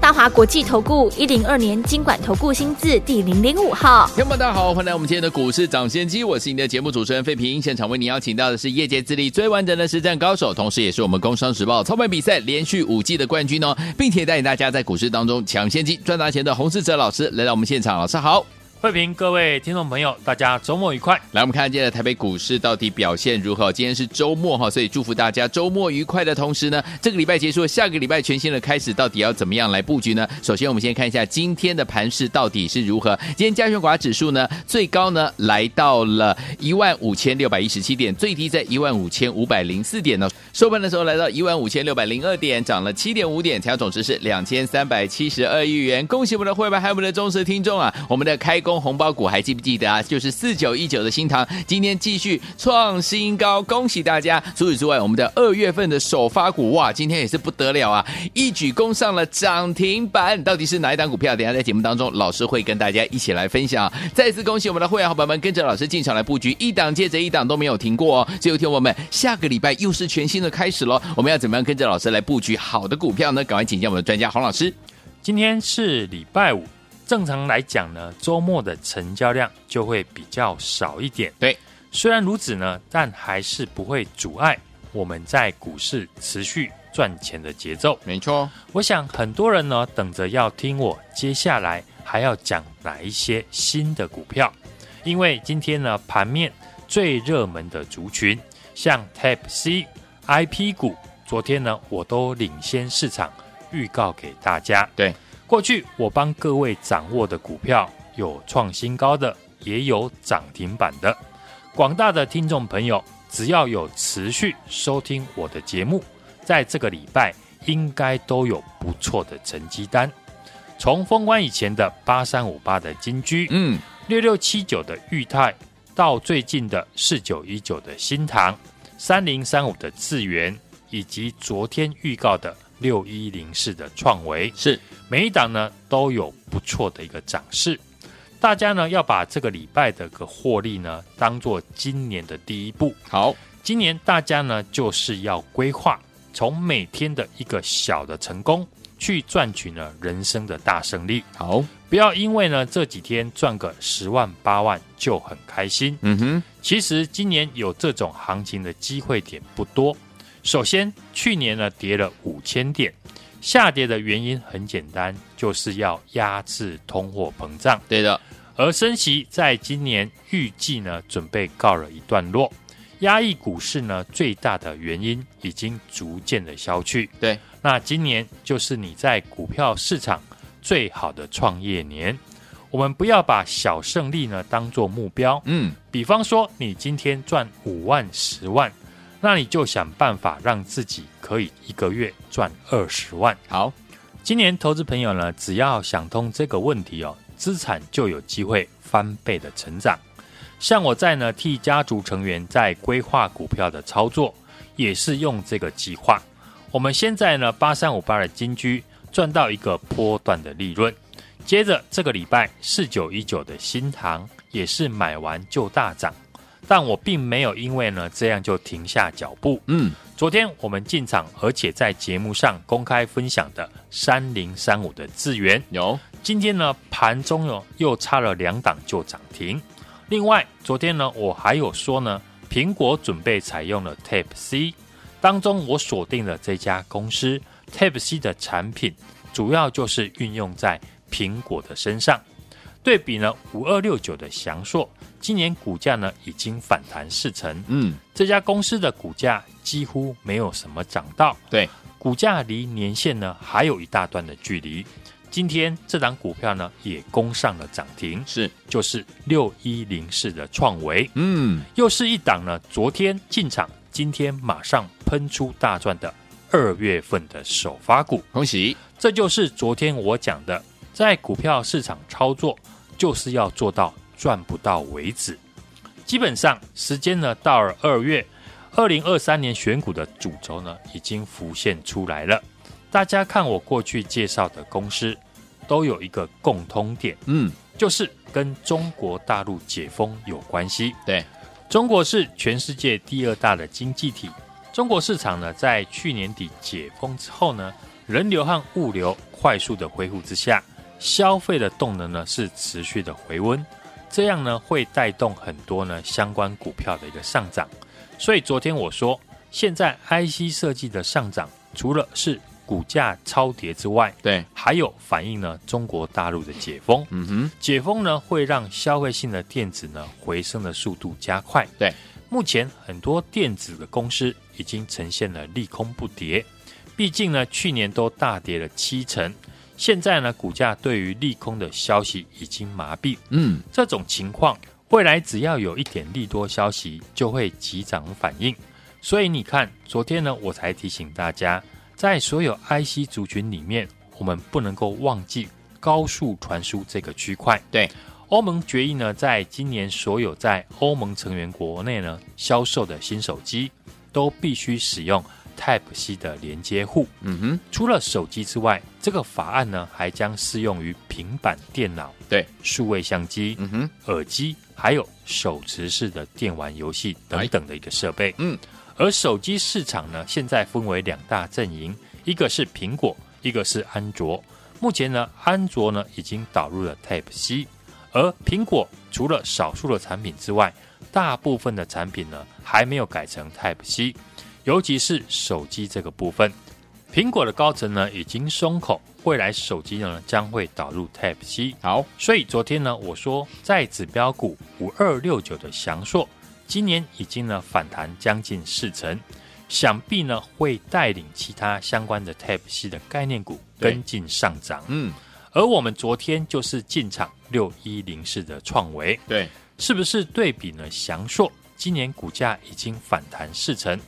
大华国际投顾一零二年经管投顾新字第零零五号，听众们大家好，欢迎来我们今天的股市涨先机，我是你的节目主持人费平，现场为你邀请到的是业界资历最完整的实战高手，同时也是我们工商时报操盘比赛连续五季的冠军哦，并且带领大家在股市当中抢先机赚大钱的洪世哲老师来到我们现场，老师好。慧平，各位听众朋友，大家周末愉快！来，我们看今天的台北股市到底表现如何？今天是周末哈，所以祝福大家周末愉快的同时呢，这个礼拜结束，下个礼拜全新的开始，到底要怎么样来布局呢？首先，我们先看一下今天的盘势到底是如何。今天加权股指数呢，最高呢来到了一万五千六百一十七点，最低在一万五千五百零四点呢。收盘的时候来到一万五千六百零二点，涨了七点五点，成交总值是两千三百七十二亿元。恭喜我们的会员还有我们的忠实听众啊！我们的开工红包股还。记不记得啊？就是四九一九的新唐，今天继续创新高，恭喜大家！除此之外，我们的二月份的首发股哇，今天也是不得了啊，一举攻上了涨停板。到底是哪一档股票？等下在节目当中，老师会跟大家一起来分享。再次恭喜我们的会员伙伴们，跟着老师进场来布局，一档接着一档都没有停过哦。最后听我们，下个礼拜又是全新的开始喽。我们要怎么样跟着老师来布局好的股票呢？赶快请教我们的专家洪老师。今天是礼拜五。正常来讲呢，周末的成交量就会比较少一点。对，虽然如此呢，但还是不会阻碍我们在股市持续赚钱的节奏。没错，我想很多人呢等着要听我接下来还要讲哪一些新的股票，因为今天呢盘面最热门的族群，像 Type C、IP 股，昨天呢我都领先市场预告给大家。对。过去我帮各位掌握的股票有创新高的，也有涨停板的。广大的听众朋友，只要有持续收听我的节目，在这个礼拜应该都有不错的成绩单。从封关以前的八三五八的金居，嗯，六六七九的裕泰，到最近的四九一九的新塘，三零三五的智源，以及昨天预告的。六一零四的创维是每一档呢都有不错的一个涨势，大家呢要把这个礼拜的个获利呢当做今年的第一步。好，今年大家呢就是要规划从每天的一个小的成功去赚取呢人生的大胜利。好，不要因为呢这几天赚个十万八万就很开心。嗯哼，其实今年有这种行情的机会点不多。首先，去年呢跌了五千点，下跌的原因很简单，就是要压制通货膨胀。对的，而升息在今年预计呢准备告了一段落，压抑股市呢最大的原因已经逐渐的消去。对，那今年就是你在股票市场最好的创业年，我们不要把小胜利呢当做目标。嗯，比方说你今天赚五万、十万。那你就想办法让自己可以一个月赚二十万。好，今年投资朋友呢，只要想通这个问题哦，资产就有机会翻倍的成长。像我在呢替家族成员在规划股票的操作，也是用这个计划。我们现在呢八三五八的金居赚到一个波段的利润，接着这个礼拜四九一九的新塘也是买完就大涨。但我并没有因为呢这样就停下脚步。嗯，昨天我们进场，而且在节目上公开分享的三零三五的资源有，今天呢盘中有又差了两档就涨停。另外，昨天呢我还有说呢，苹果准备采用了 Tape C，当中我锁定了这家公司 Tape C 的产品，主要就是运用在苹果的身上。对比呢，五二六九的祥硕，今年股价呢已经反弹四成。嗯，这家公司的股价几乎没有什么涨到。对，股价离年线呢还有一大段的距离。今天这档股票呢也攻上了涨停，是就是六一零四的创维。嗯，又是一档呢，昨天进场，今天马上喷出大赚的二月份的首发股。恭喜！这就是昨天我讲的，在股票市场操作。就是要做到赚不到为止。基本上时间呢到了二月，二零二三年选股的主轴呢，已经浮现出来了。大家看我过去介绍的公司，都有一个共通点，嗯，就是跟中国大陆解封有关系。对，中国是全世界第二大的经济体。中国市场呢，在去年底解封之后呢，人流和物流快速的恢复之下，消费的动能呢是持续的回温，这样呢会带动很多呢相关股票的一个上涨。所以昨天我说，现在 IC 设计的上涨，除了是股价超跌之外，对，还有反映呢中国大陆的解封。嗯哼，解封呢会让消费性的电子呢回升的速度加快。对，目前很多电子的公司已经呈现了利空不跌，毕竟呢去年都大跌了七成，现在呢股价对于利空的消息已经麻痹。嗯，这种情况未来只要有一点利多消息，就会急涨反应。所以你看，昨天呢我才提醒大家。在所有 IC 族群里面，我们不能够忘记高速传输这个区块。对，欧盟决议呢，在今年所有在欧盟成员国内呢销售的新手机，都必须使用 Type C 的连接户。嗯哼，除了手机之外，这个法案呢还将适用于平板电脑、对，数位相机、嗯哼，耳机，还有手持式的电玩游戏等等的一个设备。嗯。而手机市场呢，现在分为两大阵营，一个是苹果，一个是安卓。目前呢，安卓呢已经导入了 Type C，而苹果除了少数的产品之外，大部分的产品呢还没有改成 Type C，尤其是手机这个部分，苹果的高层呢已经松口，未来手机呢将会导入 Type C。好，所以昨天呢，我说在指标股五二六九的翔硕。今年已经呢反弹将近四成，想必呢会带领其他相关的 Type C 的概念股跟进上涨。嗯，而我们昨天就是进场六一零四的创维，对，是不是对比呢？翔硕今年股价已经反弹四成，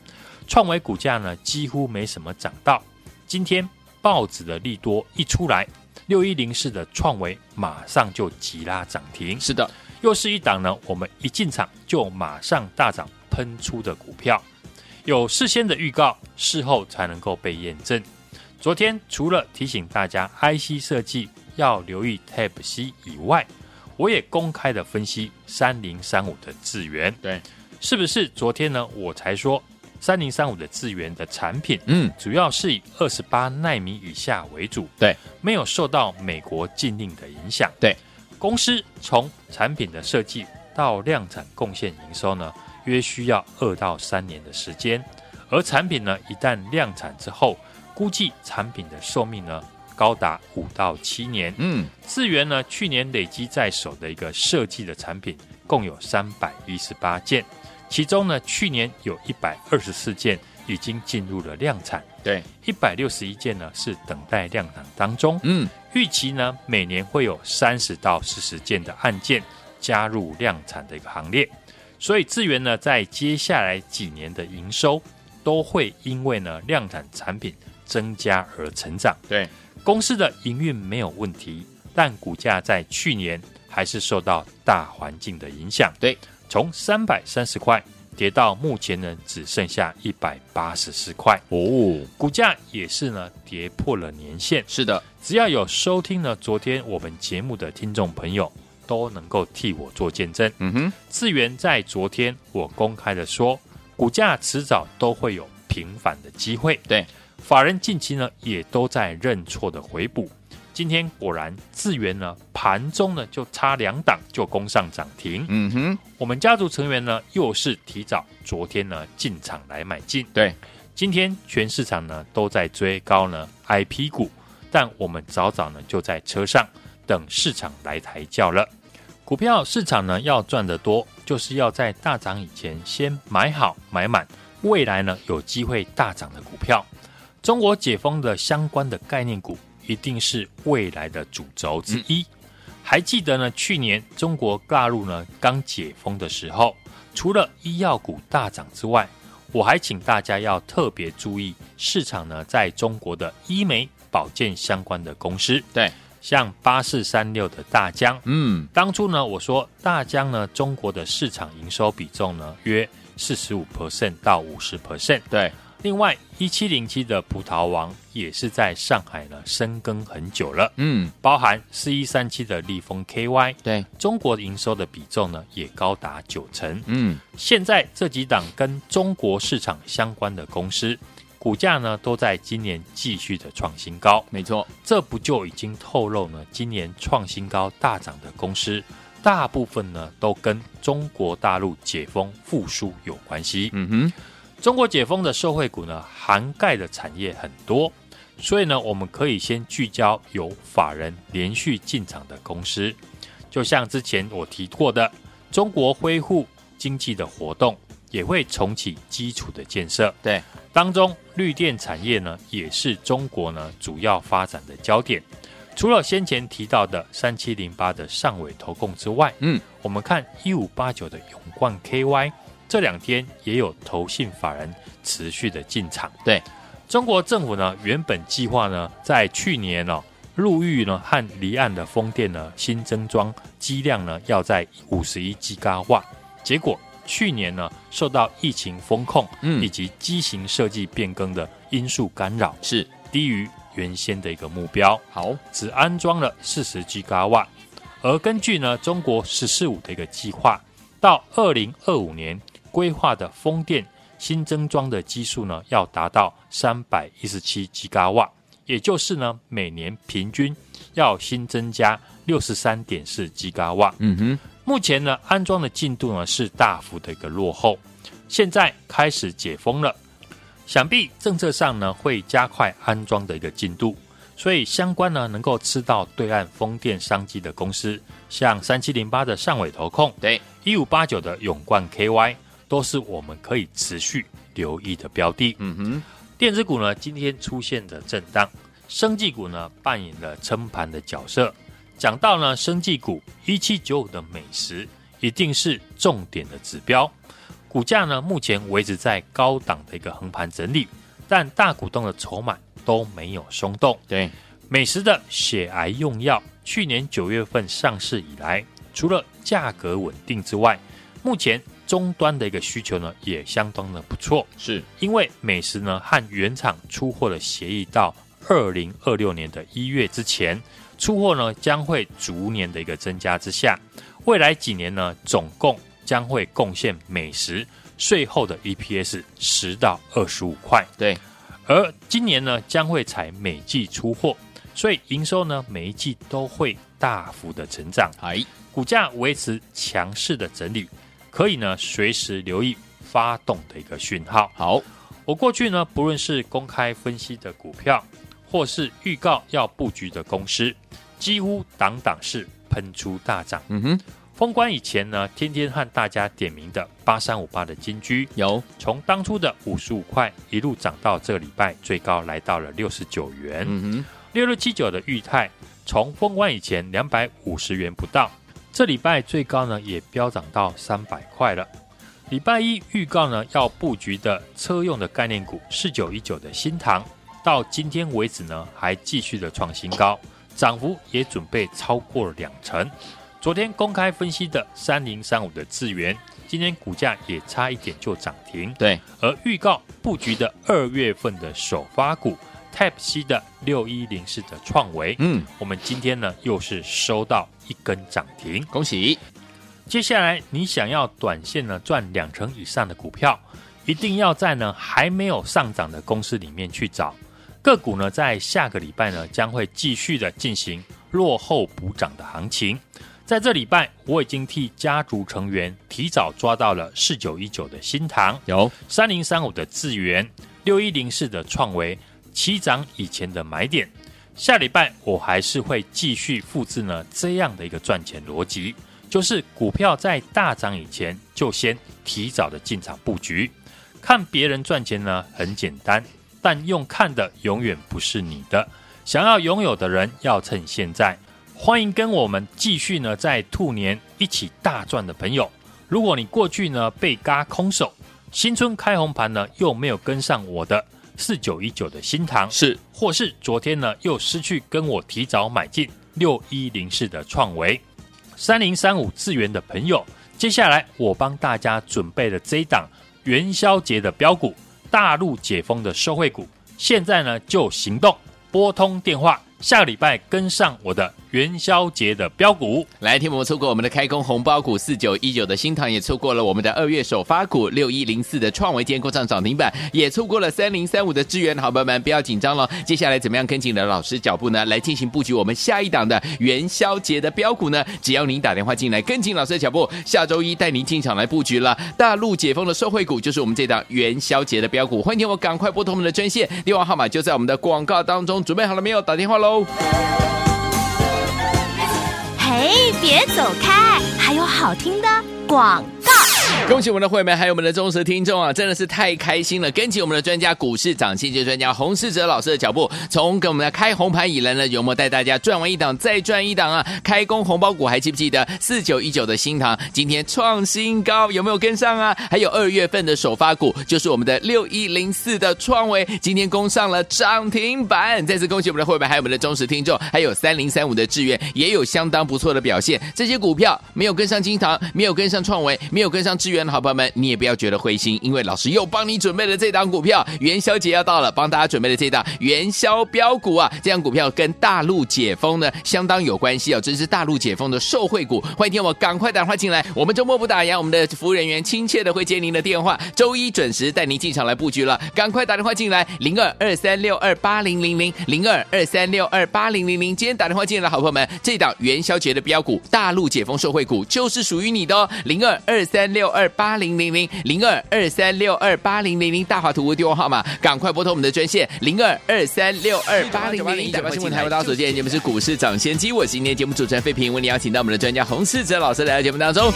创维股价呢几乎没什么涨到。今天报纸的利多一出来，六一零四的创维马上就急拉涨停。是的。又是一档呢，我们一进场就马上大涨喷出的股票，有事先的预告，事后才能够被验证。昨天除了提醒大家 IC 设计要留意 Type C 以外，我也公开的分析三零三五的智源，对，是不是昨天呢？我才说三零三五的智源的产品，嗯，主要是以二十八奈米以下为主，对，没有受到美国禁令的影响，对。公司从产品的设计到量产贡献营收呢，约需要二到三年的时间。而产品呢，一旦量产之后，估计产品的寿命呢，高达五到七年。嗯，智源呢，去年累积在手的一个设计的产品共有三百一十八件，其中呢，去年有一百二十四件已经进入了量产，对，一百六十一件呢是等待量产当中。嗯。预期呢，每年会有三十到四十件的案件加入量产的一个行列，所以智源呢，在接下来几年的营收都会因为呢量产产品增加而成长。对，公司的营运没有问题，但股价在去年还是受到大环境的影响。对，从三百三十块。跌到目前呢，只剩下一百八十四块哦，股价也是呢跌破了年线。是的，只要有收听呢昨天我们节目的听众朋友，都能够替我做见证。嗯哼，智源在昨天我公开的说，股价迟早都会有平反的机会。对，法人近期呢也都在认错的回补。今天果然，智源呢盘中呢就差两档就攻上涨停。嗯哼，我们家族成员呢又是提早昨天呢进场来买进。对，今天全市场呢都在追高呢 IP 股，但我们早早呢就在车上等市场来抬轿了。股票市场呢要赚得多，就是要在大涨以前先买好买满，未来呢有机会大涨的股票。中国解封的相关的概念股。一定是未来的主轴之一。还记得呢？去年中国大陆呢刚解封的时候，除了医药股大涨之外，我还请大家要特别注意市场呢，在中国的医美保健相关的公司。对，像八四三六的大疆，嗯，当初呢我说大疆呢，中国的市场营收比重呢约四十五 percent 到五十 percent。对，另外一七零七的葡萄王也是在上海呢深耕很久了，嗯，包含四一三七的利丰 KY，对，中国营收的比重呢也高达九成。嗯，现在这几档跟中国市场相关的公司。股价呢都在今年继续的创新高，没错，这不就已经透露呢？今年创新高大涨的公司，大部分呢都跟中国大陆解封复苏有关系。嗯哼，中国解封的受惠股呢，涵盖的产业很多，所以呢，我们可以先聚焦有法人连续进场的公司，就像之前我提过的，中国恢复经济的活动。也会重启基础的建设，对，当中绿电产业呢，也是中国呢主要发展的焦点。除了先前提到的三七零八的上尾投控之外，嗯，我们看一五八九的永冠 KY，这两天也有投信法人持续的进场。对，中国政府呢原本计划呢在去年哦陆域呢和离岸的风电呢新增装机量呢要在五十一吉瓦，结果。去年呢，受到疫情风控，以及机型设计变更的因素干扰，是低于原先的一个目标。好，只安装了四十吉瓦。而根据呢中国“十四五”的一个计划，到二零二五年规划的风电新增装的基数呢，要达到三百一十七吉瓦，也就是呢每年平均要新增加六十三点四吉瓦。嗯哼。目前呢，安装的进度呢是大幅的一个落后。现在开始解封了，想必政策上呢会加快安装的一个进度。所以相关呢能够吃到对岸风电商机的公司，像三七零八的上尾投控，对，一五八九的永冠 KY，都是我们可以持续留意的标的。嗯哼，电子股呢今天出现的震荡，生技股呢扮演了撑盘的角色。讲到呢，生技股一七九五的美食一定是重点的指标，股价呢目前维持在高档的一个横盘整理，但大股东的筹码都没有松动。对，美食的血癌用药，去年九月份上市以来，除了价格稳定之外，目前终端的一个需求呢也相当的不错，是因为美食呢和原厂出货的协议到二零二六年的一月之前。出货呢将会逐年的一个增加之下，未来几年呢总共将会贡献美食税后的 EPS 十到二十五块。对，而今年呢将会采每季出货，所以营收呢每一季都会大幅的成长。哎，股价维持强势的整理，可以呢随时留意发动的一个讯号。好，我过去呢不论是公开分析的股票，或是预告要布局的公司。几乎档档是喷出大涨。嗯哼，封关以前呢，天天和大家点名的八三五八的金居，有从当初的五十五块一路涨到这个礼拜最高来到了六十九元。嗯哼，六六七九的裕泰，从封关以前两百五十元不到，这礼拜最高呢也飙涨到三百块了。礼拜一预告呢要布局的车用的概念股四九一九的新唐，到今天为止呢还继续的创新高。涨幅也准备超过了两成。昨天公开分析的三零三五的智源，今天股价也差一点就涨停。对，而预告布局的二月份的首发股 Type C 的六一零四的创维，嗯，我们今天呢又是收到一根涨停，恭喜。接下来你想要短线呢赚两成以上的股票，一定要在呢还没有上涨的公司里面去找。个股呢，在下个礼拜呢，将会继续的进行落后补涨的行情。在这礼拜，我已经替家族成员提早抓到了四九一九的新唐，有三零三五的智源，六一零四的创惟，起涨以前的买点。下礼拜我还是会继续复制呢这样的一个赚钱逻辑，就是股票在大涨以前就先提早的进场布局。看别人赚钱呢，很简单。但用看的永远不是你的，想要拥有的人要趁现在。欢迎跟我们继续呢，在兔年一起大赚的朋友。如果你过去呢被嘎空手，新春开红盘呢又没有跟上我的四九一九的新唐，是，或是昨天呢又失去跟我提早买进六一零四的创维、三零三五智源的朋友，接下来我帮大家准备了这一档元宵节的标股，大陆解封的受惠股，现在呢就行动，拨通电话。下个礼拜跟上我的元宵节的标股，来，天我们错过我们的开工红包股四九一九的新唐，也错过了我们的二月首发股六一零四的创维，今天攻上涨停板，也错过了三零三五的资源，好朋友们不要紧张了，接下来怎么样跟紧的老师脚步呢？来进行布局我们下一档的元宵节的标股呢？只要您打电话进来跟紧老师的脚步，下周一带您进场来布局了。大陆解封的受惠股就是我们这档元宵节的标股，欢迎我赶快拨通我们的专线，电话号码就在我们的广告当中，准备好了没有？打电话喽！嘿，别走开，还有好听的广。恭喜我们的会员，还有我们的忠实听众啊，真的是太开心了！跟紧我们的专家股市涨先机专家洪世哲老师的脚步，从给我们的开红盘以来呢，有没有带大家赚完一档再赚一档啊？开工红包股还记不记得四九一九的新唐今天创新高，有没有跟上啊？还有二月份的首发股就是我们的六一零四的创维，今天攻上了涨停板。再次恭喜我们的会员，还有我们的忠实听众，还有三零三五的志愿也有相当不错的表现。这些股票没有跟上新唐，没有跟上创维，没有跟上志愿好朋友们，你也不要觉得灰心，因为老师又帮你准备了这档股票。元宵节要到了，帮大家准备了这档元宵标股啊！这档股票跟大陆解封呢相当有关系哦，这是大陆解封的受惠股。欢迎听我赶快打电话进来，我们周末不打烊，我们的服务人员亲切的会接您的电话，周一准时带您进场来布局了。赶快打电话进来，零二二三六二八零零零零二二三六二八零零零。今天打电话进来的好朋友们，这档元宵节的标股，大陆解封受惠股就是属于你的哦，零二二三六二。八零零零零二二三六二八零零零大华图物电话号码，赶快拨通我们的专线零二二三六二八零零零。九八新闻台为大家所见，节目是股市涨先机，我是今天节目主持人费平，为你邀请到我们的专家洪世哲老师来到节目当中。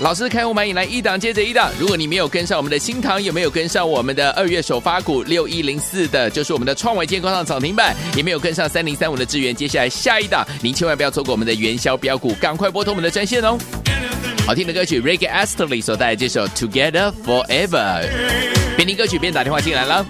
老师开红盘以来一档接着一档，如果你没有跟上我们的新塘，有没有跟上我们的二月首发股六一零四的，就是我们的创维，健康上涨停板，也没有跟上三零三五的智源，接下来下一档，您千万不要错过我们的元宵标股，赶快拨通我们的专线哦。好听的歌曲 Ricky Astley 所带来这首 Together Forever，边听歌曲边打电话进来了。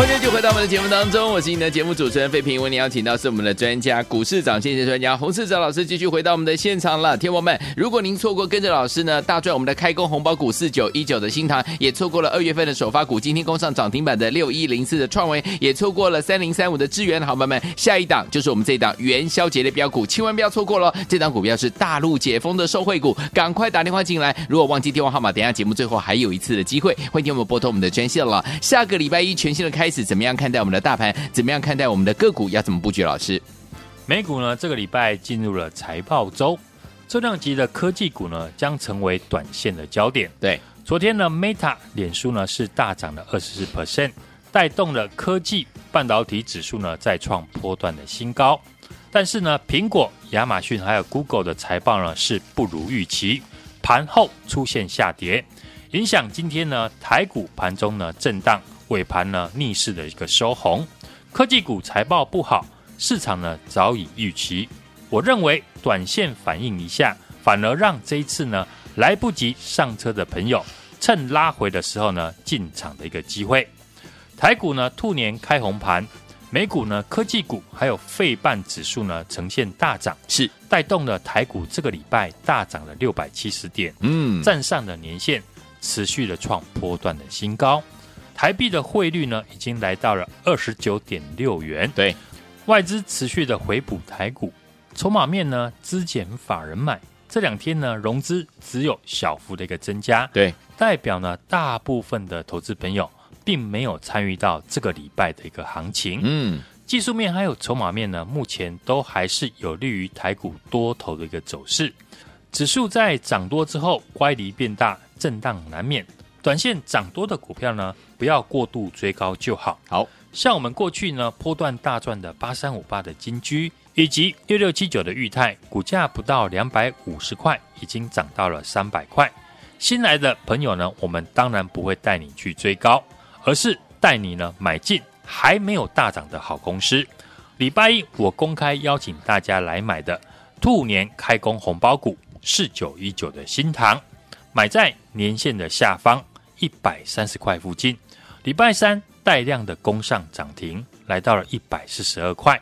欢迎就回到我们的节目当中，我是你的节目主持人费平，为你邀请到是我们的专家股市涨先机专家洪士哲老师，继续回到我们的现场了。天王们，如果您错过跟着老师呢大赚我们的开工红包股四九一九的新唐，也错过了二月份的首发股今天攻上涨停板的六一零四的创维，也错过了三零三五的智原，好朋友们，下一档就是我们这一档元宵节的标股，千万不要错过了。这档股票是大陆解封的受惠股，赶快打电话进来。如果忘记电话号码，等一下节目最后还有一次的机会，欢迎我们拨通我们的专线了。下个礼拜一全新的开始，怎么样？看待我们的大盘，怎么样看待我们的个股？要怎么布局？老师，美股呢？这个礼拜进入了财报周，重量级的科技股呢将成为短线的焦点。对，昨天呢，Meta 脸书呢是大涨了二十四 percent，带动了科技半导体指数呢再创波段的新高。但是呢，苹果、亚马逊还有 Google 的财报呢是不如预期，盘后出现下跌，影响今天呢台股盘中呢震荡。尾盘呢逆势的一个收红，科技股财报不好，市场呢早已预期。我认为短线反应一下，反而让这一次呢来不及上车的朋友，趁拉回的时候呢进场的一个机会。台股呢兔年开红盘，美股呢科技股还有费半指数呢呈现大涨，是带动了台股这个礼拜大涨了六百七十点，嗯，站上了年线，持续的创波段的新高。台币的汇率呢已经来到了二十九点六元，对，外资持续的回补台股，筹码面呢资减法人买，这两天呢融资只有小幅的一个增加，对，代表呢大部分的投资朋友。并没有参与到这个礼拜的一个行情，嗯，技术面还有筹码面呢，目前都还是有利于台股多头的一个走势。指数在涨多之后乖离变大，震荡难免。短线涨多的股票呢，不要过度追高就好。好像我们过去呢波段大赚的八三五八的金居，以及六六七九的裕泰，股价不到两百五十块，已经涨到了三百块。新来的朋友呢，我们当然不会带你去追高。而是带你呢买进还没有大涨的好公司。礼拜一我公开邀请大家来买的兔年开工红包股四九一九的新塘，买在年线的下方一百三十块附近。礼拜三带量的攻上涨停，来到了一百四十二块。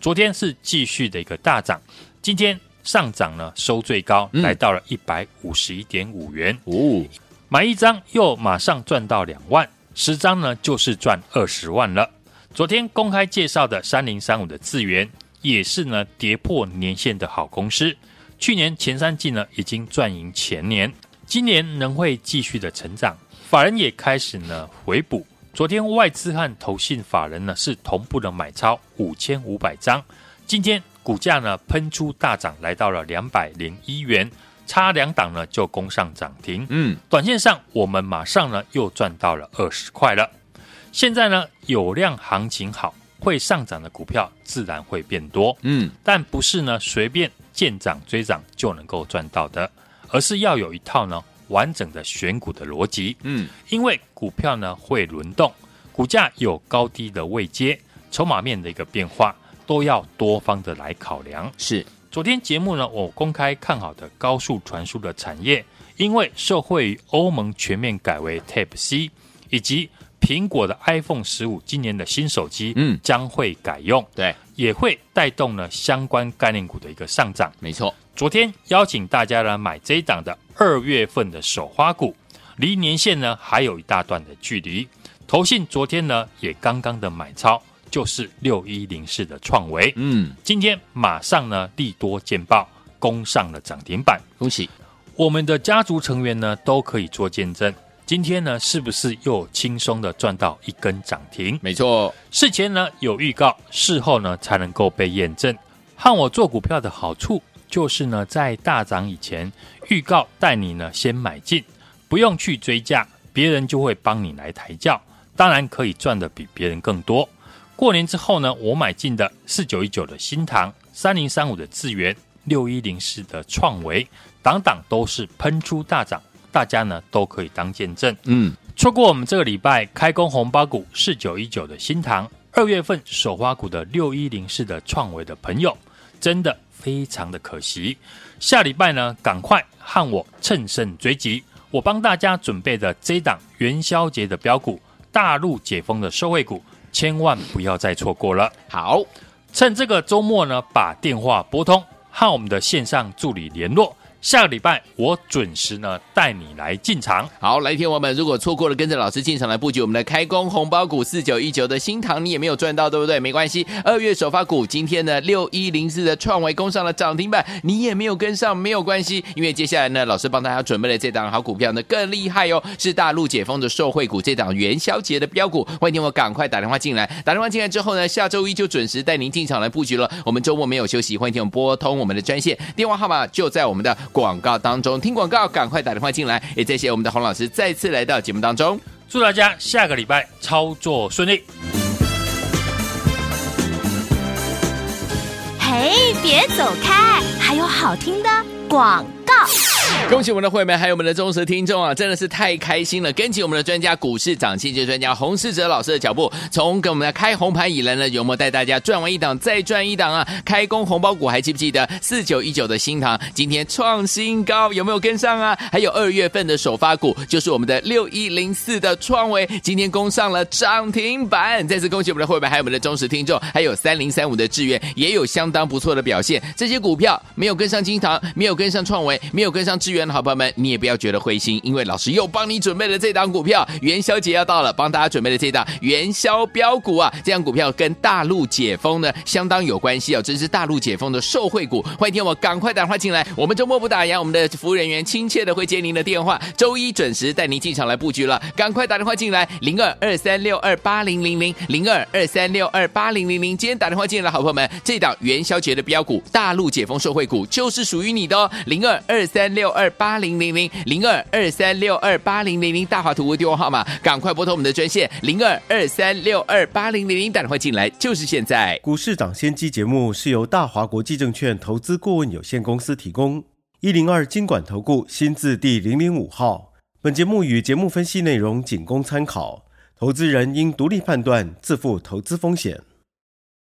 昨天是继续的一个大涨，今天上涨呢收最高来到了一百五十一点五元。哦，买一张又马上赚到两万。十张呢，就是赚二十万了。昨天公开介绍的三零三五的资源，也是呢跌破年线的好公司。去年前三季呢，已经赚赢前年，今年仍会继续的成长。法人也开始呢回补。昨天外资和投信法人呢是同步的买超五千五百张。今天股价呢喷出大涨，来到了两百零一元。差两档呢，就攻上涨停。嗯，短线上我们马上呢又赚到了二十块了。现在呢有量行情好，会上涨的股票自然会变多。嗯，但不是呢随便见涨追涨就能够赚到的，而是要有一套呢完整的选股的逻辑。嗯，因为股票呢会轮动，股价有高低的位阶，筹码面的一个变化，都要多方的来考量。是。昨天节目呢，我公开看好的高速传输的产业，因为受惠于欧盟全面改为 Type C，以及苹果的 iPhone 十五今年的新手机，嗯，将会改用，对，也会带动呢相关概念股的一个上涨。没错，昨天邀请大家呢买这一档的二月份的首花股，离年限呢还有一大段的距离。投信昨天呢也刚刚的买超。就是六一零四的创维，嗯，今天马上呢利多见报，攻上了涨停板，恭喜我们的家族成员呢都可以做见证。今天呢是不是又轻松的赚到一根涨停？没错，事前呢有预告，事后呢才能够被验证。和我做股票的好处就是呢在大涨以前预告带你呢先买进，不用去追价，别人就会帮你来抬轿，当然可以赚的比别人更多。过年之后呢，我买进的四九一九的新塘、三零三五的智源、六一零四的创维，档档都是喷出大涨，大家呢都可以当见证。嗯，错过我们这个礼拜开工红包股四九一九的新塘，二月份首花股的六一零四的创维的朋友，真的非常的可惜。下礼拜呢，赶快和我乘胜追击，我帮大家准备的这档元宵节的标股，大陆解封的受惠股。千万不要再错过了。好，趁这个周末呢，把电话拨通，和我们的线上助理联络。下个礼拜我准时呢带你来进场。好，来听我们，如果错过了跟着老师进场来布局我们的开工红包股四九一九的新塘，你也没有赚到，对不对？没关系，二月首发股今天呢六一零四的创维攻上了涨停板，你也没有跟上，没有关系，因为接下来呢老师帮大家准备了这档好股票呢更厉害哦，是大陆解封的受惠股，这档元宵节的标股。欢迎听我赶快打电话进来，打电话进来之后呢，下周一就准时带您进场来布局了。我们周末没有休息，欢迎听我拨通我们的专线，电话号码就在我们的。广告当中听广告，赶快打电话进来。也谢谢我们的洪老师再次来到节目当中，祝大家下个礼拜操作顺利。嘿，别走开，还有好听的广告。恭喜我们的会员，还有我们的忠实听众啊，真的是太开心了！跟紧我们的专家股市涨先机专家洪世哲老师的脚步，从给我们的开红盘以来呢，有没有带大家赚完一档再赚一档啊？开工红包股还记不记得四九一九的新唐今天创新高，有没有跟上啊？还有二月份的首发股就是我们的六一零四的创维，今天攻上了涨停板。再次恭喜我们的会员，还有我们的忠实听众，还有三零三五的志愿也有相当不错的表现。这些股票没有跟上新唐，没有跟上创维，没有跟上志智原。好朋友们，你也不要觉得灰心，因为老师又帮你准备了这档股票，元宵节要到了，帮大家准备了这档元宵标股啊！这档股票跟大陆解封呢相当有关系哦，这是大陆解封的受惠股。欢迎听我赶快打电话进来，我们周末不打烊，我们的服务人员亲切的会接您的电话，周一准时带您进场来布局了。赶快打电话进来，零二二三六二八零零零零二二三六二八零零零。今天打电话进来的好朋友们，这档元宵节的标股，大陆解封受惠股就是属于你的哦，零二二三六二。八零零零零二二三六二八零零零大华图为电话号码，赶快拨通我们的专线零二二三六二八零零零，打电话进来就是现在。股市涨先机节目是由大华国际证券投资顾问有限公司提供，一零二经管投顾新字第零零五号。本节目与节目分析内容仅供参考，投资人应独立判断，自负投资风险。